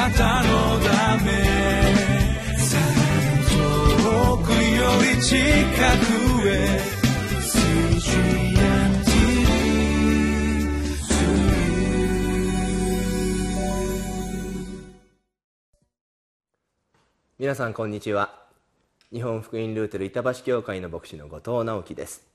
なたのため遠くより近くへ皆さんこんにちは。日本福音ルーテル板橋教会の牧師の後藤直樹です。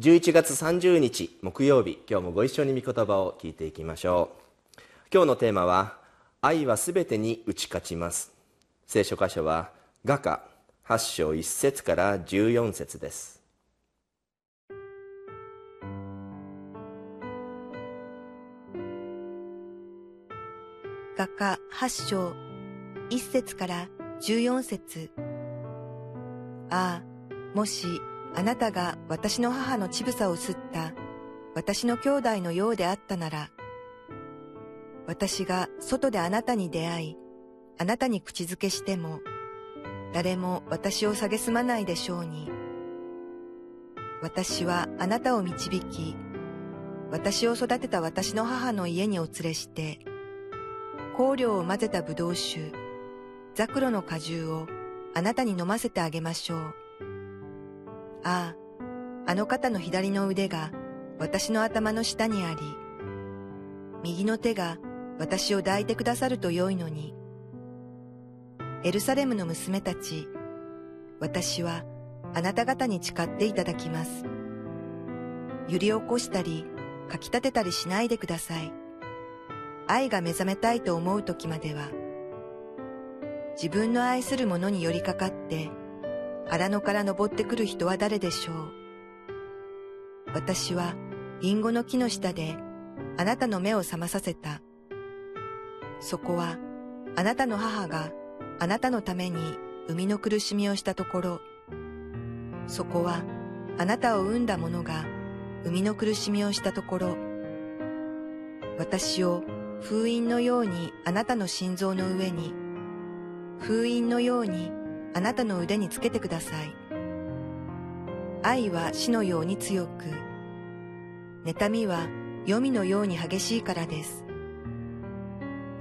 11月30日木曜日今日もご一緒に御言葉を聞いていきましょう。今日のテーマは愛はすべてに打ち勝ちます。聖書箇所は画家8章1節から14節です。画家8章1節から14節。ああ、もしあなたが私の母の乳房を吸った私の兄弟のようであったなら、私が外であなたに出会い、あなたに口づけしても、誰も私を蔑まないでしょうに。私はあなたを導き、私を育てた私の母の家にお連れして、香料を混ぜた葡萄酒、ザクロの果汁をあなたに飲ませてあげましょう。ああ、あの方の左の腕が私の頭の下にあり、右の手が私を抱いてくださると良いのに。エルサレムの娘たち、私はあなた方に誓っていただきます。揺り起こしたり、かき立てたりしないでください。愛が目覚めたいと思う時までは、自分の愛する者に寄りかかって、荒野から登ってくる人は誰でしょう。私はリンゴの木の下であなたの目を覚まさせた。そこはあなたの母があなたのために生みの苦しみをしたところ、そこはあなたを産んだ者が生みの苦しみをしたところ、私を封印のようにあなたの心臓の上に封印のようにあなたの腕につけてください。愛は死のように強く、妬みは黄泉のように激しいからです。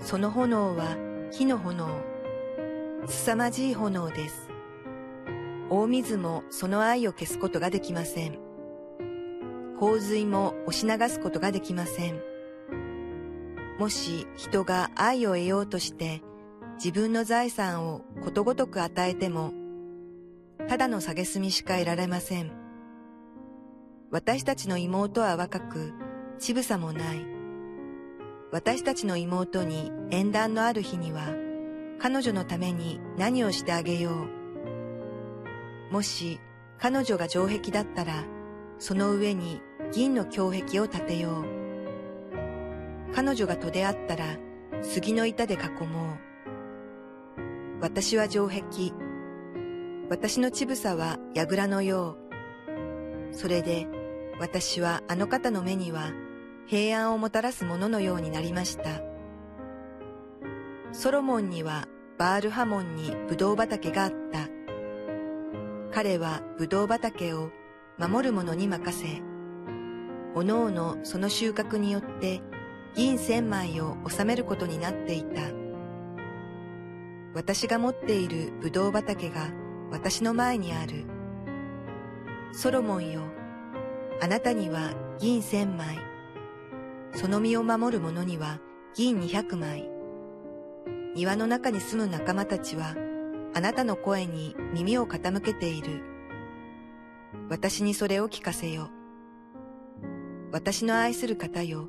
その炎は火の炎、凄まじい炎です。大水もその愛を消すことができません。洪水も押し流すことができません。もし人が愛を得ようとして自分の財産をことごとく与えても、ただの蔑みしか得られません。私たちの妹は若く、乳房もない。私たちの妹に縁談のある日には、彼女のために何をしてあげよう。もし彼女が城壁だったら、その上に銀の胸壁を建てよう。彼女が戸であったら、杉の板で囲もう。私は城壁。私の乳房は櫓のよう。それで私はあの方の目には平安をもたらすもののようになりました。ソロモンにはバールハモンにブドウ畑があった。彼はブドウ畑を守る者に任せ、おのおのその収穫によって銀千枚を収めることになっていた。私が持っているブドウ畑が私の前にある。ソロモンよ、あなたには銀千枚、その身を守る者には銀二百枚。庭の中に住む仲間たちは、あなたの声に耳を傾けている。私にそれを聞かせよ。私の愛する方よ、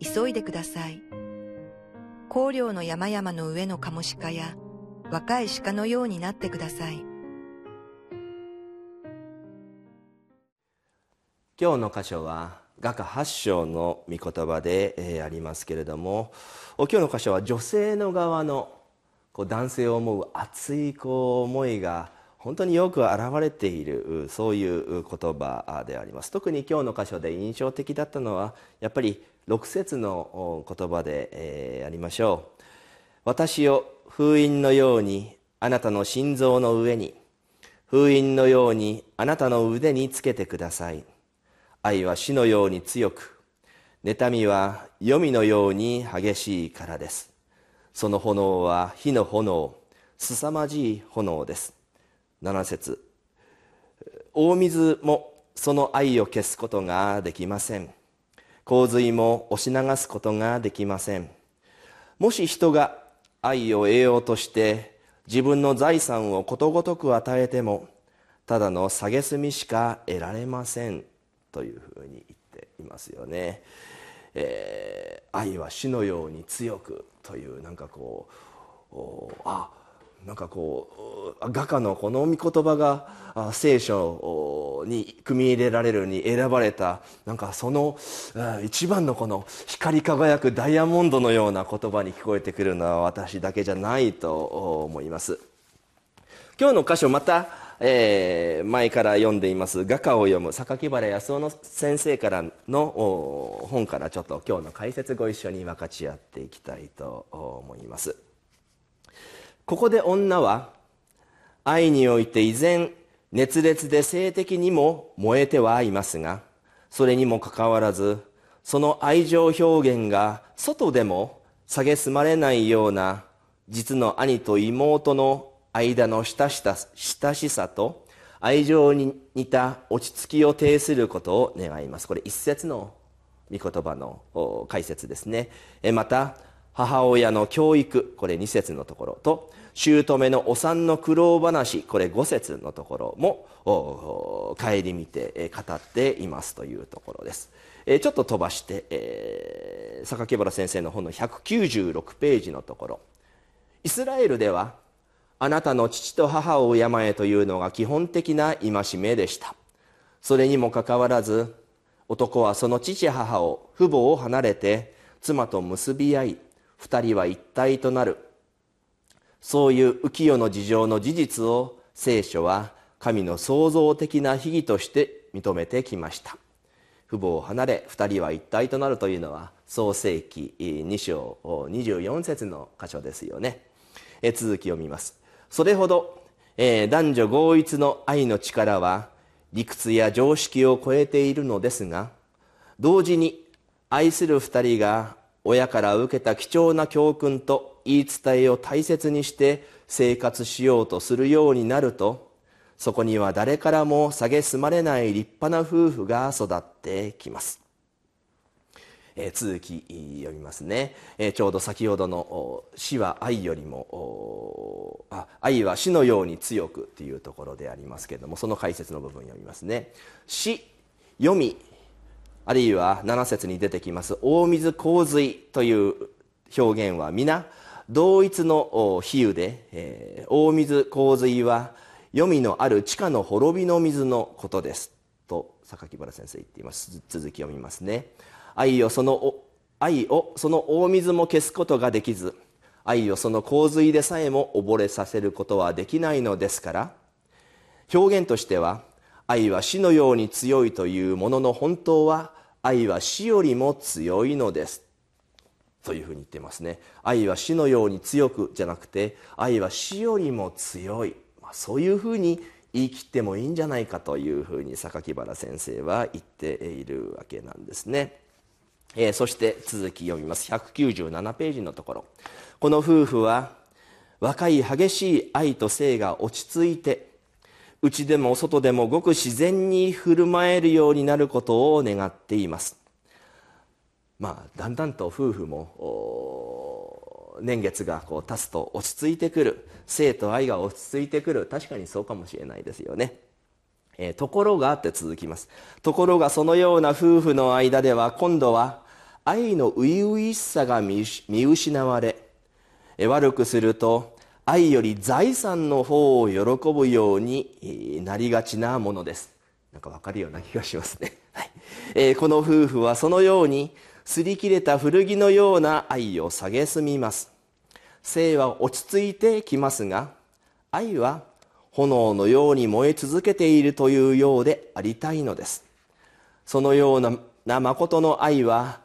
急いでください。荒涼の山々の上のカモシカや、若い鹿のようになってください。今日の箇所は画家8章の御言葉で、え、ありますけれども今日の箇所は女性の側のこう男性を思う熱いこう思いが本当によく表れているそういう言葉であります。特に今日の箇所で印象的だったのはやっぱり6節の言葉で、えー、ありましょう。私を封印のようにあなたの心臓の上に封印のようにあなたの腕につけてください。愛は死のように強く妬みは黄泉のように激しいからです。その炎は火の炎凄まじい炎です。7節大水もその愛を消すことができません。洪水も押し流すことができません。もし人が愛を得ようとして自分の財産をことごとく与えてもただの蔑みしか得られません。というふうに言っていますよね、えー、愛は死のように強くというなんかこうあなんかこう画家のこの御言葉が聖書に組み入れられるに選ばれたなんかその一番のこの光り輝くダイヤモンドのような言葉に聞こえてくるのは私だけじゃないと思います。今日の箇所また、えー、前から読んでいます画家を読む榊原康夫の先生からの本からちょっと今日の解説ご一緒に分かち合っていきたいと思います。ここで女は愛において依然熱烈で性的にも燃えてはいますがそれにもかかわらずその愛情表現が外でも蔑まれないような実の兄と妹の間の親しさと愛情に似た落ち着きを呈することを願います。これ一節の御言葉の解説ですね。また母親の教育これ2節のところ。と姑のお産の苦労話これ5節のところも顧みて語っています。というところです。ちょっと飛ばして、えー、榊原先生の本の196ページのところ。イスラエルではあなたの父と母を敬えというのが基本的な戒めでした。それにもかかわらず男はその父母を父母を離れて妻と結び合い二人は一体となる。そういう浮世の事情の事実を聖書は神の創造的な秘義として認めてきました。父母を離れ二人は一体となるというのは創世記2章24節の箇所ですよね。続きを見ます。それほど、えー、男女合一の愛の力は理屈や常識を超えているのですが同時に愛する二人が親から受けた貴重な教訓と言い伝えを大切にして生活しようとするようになるとそこには誰からも蔑まれない立派な夫婦が育ってきます、えー、続き読みますね、えー、ちょうど先ほどの「死は愛よりもあ愛は死のように強く」というところでありますけれどもその解説の部分読みますね。死読みあるいは7節に出てきます大水洪水という表現は皆同一の比喩で、えー、大水洪水は黄泉のある地下の滅びの水のことです。と榊原先生言っています。続き読みますね。愛をその愛をその大水も消すことができず愛をその洪水でさえも溺れさせることはできないのですから表現としては愛は死のように強いというものの本当は愛は死よりも強いのです。というふうに言ってますね。愛は死のように強くじゃなくて愛は死よりも強い、まあ、そういうふうに言い切ってもいいんじゃないかというふうに榊原先生は言っているわけなんですね、えー、そして続き読みます。197ページのところ。この夫婦は若い激しい愛と性が落ち着いて内でも外でもごく自然に振る舞えるようになることを願っています。まあだんだんと夫婦も年月がこう経つと落ち着いてくる。性と愛が落ち着いてくる。確かにそうかもしれないですよね、えー、ところがって続きます。ところがそのような夫婦の間では今度は愛の初々しさが見失われ悪くすると愛より財産の方を喜ぶようになりがちなものです。なんかわかるような気がしますね、はい。えー、この夫婦はそのように擦り切れた古着のような愛を蔑みます。性は落ち着いてきますが愛は炎のように燃え続けているというようでありたいのです。そのような誠の愛は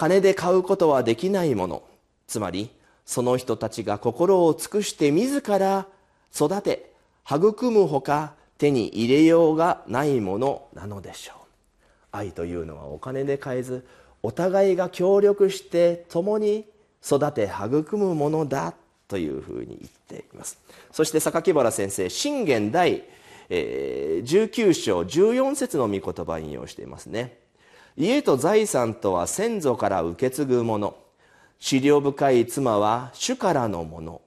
金で買うことはできないもの。つまりその人たちが心を尽くして自ら育て育むほか手に入れようがないものなのでしょう。愛というのはお金で買えずお互いが協力して共に育て育むものだというふうに言っています。そして榊原先生信玄第、え、19章14節の御言葉を引用していますね。家と財産とは先祖から受け継ぐもの。資料深い妻は主からのもの。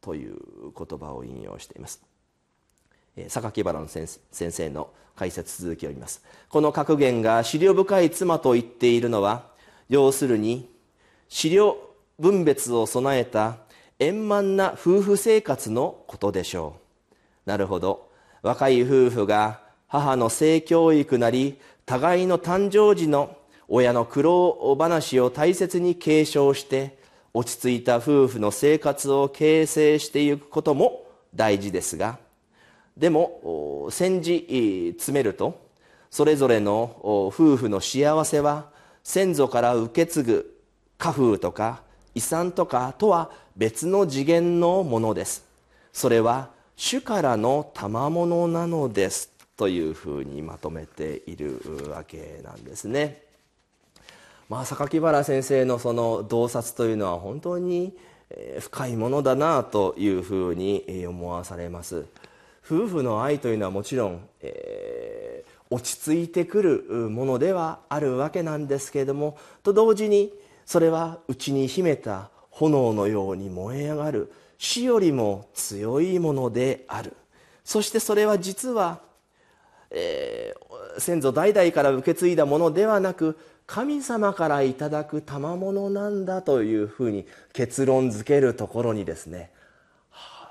という言葉を引用しています。榊原の先生の解説続きを読みます。この格言が資料深い妻と言っているのは要するに資料分別を備えた円満な夫婦生活のことでしょう。なるほど。若い夫婦が母の性教育なり互いの誕生時の親の苦労話を大切に継承して落ち着いた夫婦の生活を形成していくことも大事ですがでも戦時詰めるとそれぞれの夫婦の幸せは先祖から受け継ぐ家風とか遺産とかとは別の次元のものです。それは主からの賜物なのです。というふうにまとめているわけなんですね。まあ榊原先生のその洞察というのは本当に深いものだなというふうに思わされます。夫婦の愛というのはもちろん、えー、落ち着いてくるものではあるわけなんですけれどもと同時にそれは内に秘めた炎のように燃え上がる死よりも強いものである。そしてそれは実は、えー、先祖代々から受け継いだものではなく神様からいただく賜物なんだというふうに結論づけるところにですね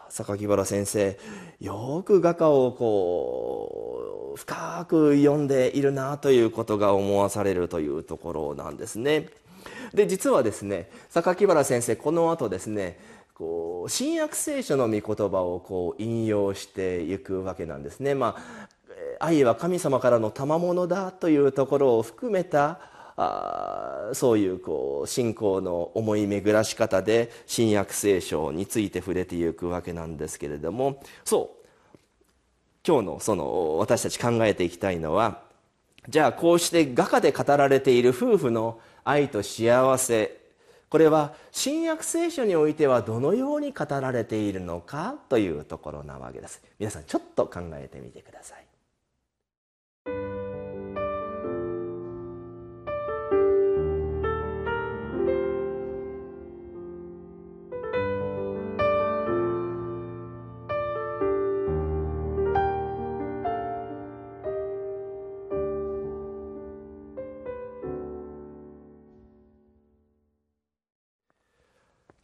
榊原先生よく画家をこう深く読んでいるなということが思わされるというところなんですね。で実はですね榊原先生この後ですねこう新約聖書の御言葉をこう引用していくわけなんですね。まあ愛は神様からの賜物だというところを含めたあそういうこう信仰の思い巡らし方で新約聖書について触れていくわけなんですけれども。そう。今日のその私たち考えていきたいのはじゃあこうして画家で語られている夫婦の愛と幸せ。これは新約聖書においてはどのように語られているのかというところなわけです。皆さんちょっと考えてみてください。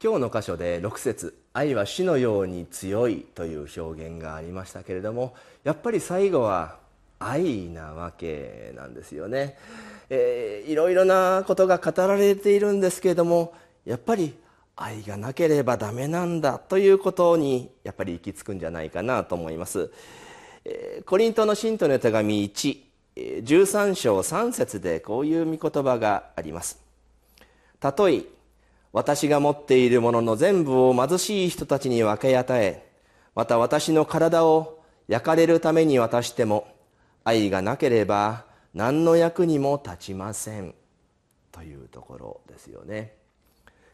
今日の箇所で6節愛は死のように強い」という表現がありましたけれどもやっぱり最後は愛なわけなんですよね、えー、いろいろなことが語られているんですけれどもやっぱり愛がなければダメなんだということにやっぱり行き着くんじゃないかなと思います、えー、コリントの信徒の手紙1 13章3節でこういう御言葉があります。たとえ私が持っているものの全部を貧しい人たちに分け与えまた私の体を焼かれるために渡しても愛がなければ何の役にも立ちません。というところですよね。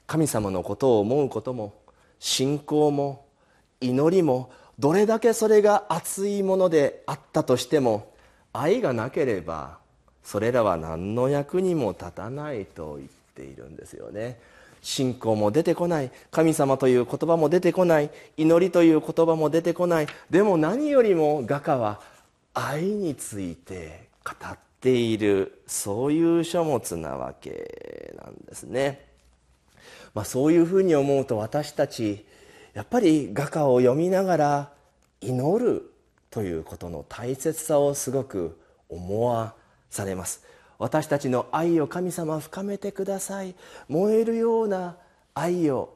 神様のことを思うことも信仰も祈りもどれだけそれが熱いものであったとしても愛がなければそれらは何の役にも立たないと言っているんですよね。信仰も出てこない。神様という言葉も出てこない。祈りという言葉も出てこない。でも何よりも画家は愛について語っているそういう書物なわけなんですね、まあ、そういうふうに思うと私たちやっぱり画家を読みながら祈るということの大切さをすごく思わされます。私たちの愛を神様深めてください。燃えるような愛を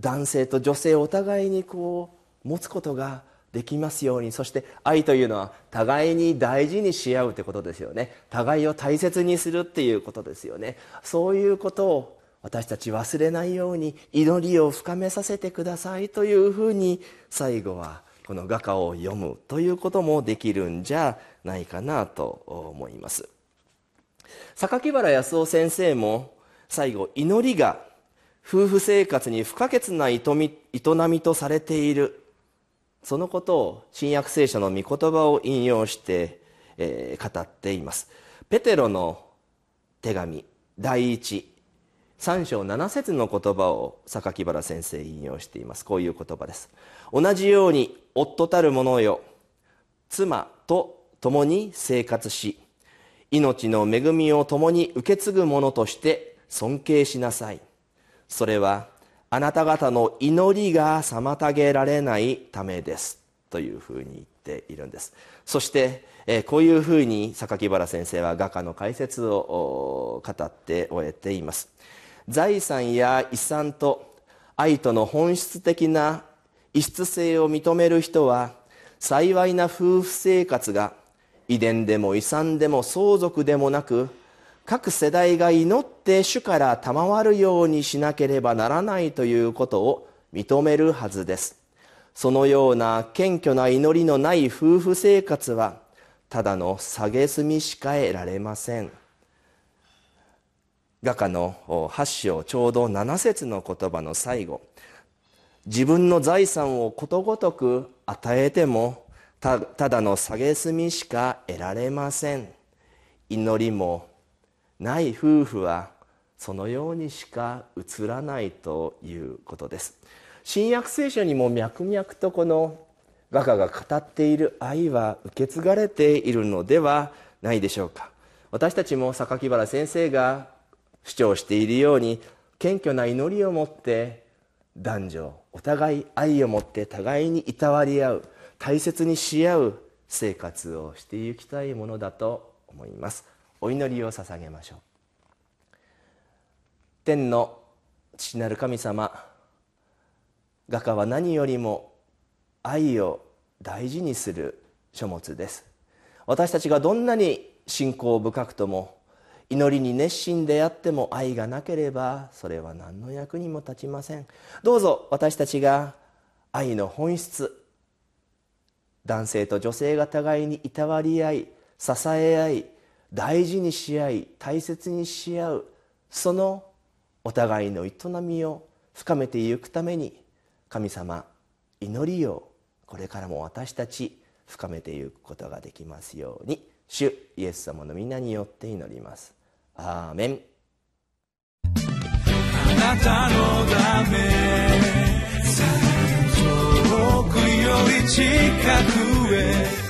男性と女性お互いにこう持つことができますように。そして愛というのは互いに大事にし合うということですよね。互いを大切にするっていうことですよね。そういうことを私たち忘れないように祈りを深めさせてくださいというふうに最後はこの画家を読むということもできるんじゃないかなと思います。榊原康夫先生も最後祈りが夫婦生活に不可欠な営みとされているそのことを新約聖書の御言葉を引用して、えー、語っています。ペテロの手紙第一3章7節の言葉を榊原先生引用しています。こういう言葉です。同じように夫たる者よ妻と共に生活し命の恵みを共に受け継ぐ者として尊敬しなさい。それはあなた方の祈りが妨げられないためです。というふうに言っているんです。そしてこういうふうに榊原先生は画家の解説を語って終えています。財産や遺産と愛との本質的な異質性を認める人は幸いな夫婦生活が遺伝でも遺産でも相続でもなく各世代が祈って主から賜るようにしなければならないということを認めるはずです。そのような謙虚な祈りのない夫婦生活はただの蔑みしか得られません。画家の8章ちょうど7節の言葉の最後。自分の財産をことごとく与えてもただの蔑みしか得られません。祈りもない夫婦はそのようにしか映らないということです。新約聖書にも脈々とこの画家が語っている愛は受け継がれているのではないでしょうか。私たちも榊原先生が主張しているように謙虚な祈りを持って男女お互い愛を持って互いにいたわり合う大切にし合う生活をしていきたいものだと思います。お祈りを捧げましょう。天の父なる神様画家は何よりも愛を大事にする書物です。私たちがどんなに信仰深くとも祈りに熱心であっても愛がなければそれは何の役にも立ちません。どうぞ私たちが愛の本質男性と女性が互いにいたわり合い支え合い大事にし合い大切にし合うそのお互いの営みを深めていくために神様祈りをこれからも私たち深めていくことができますように主イエス様の皆によって祈ります。アーメン。あなたのため遠くより近くへ。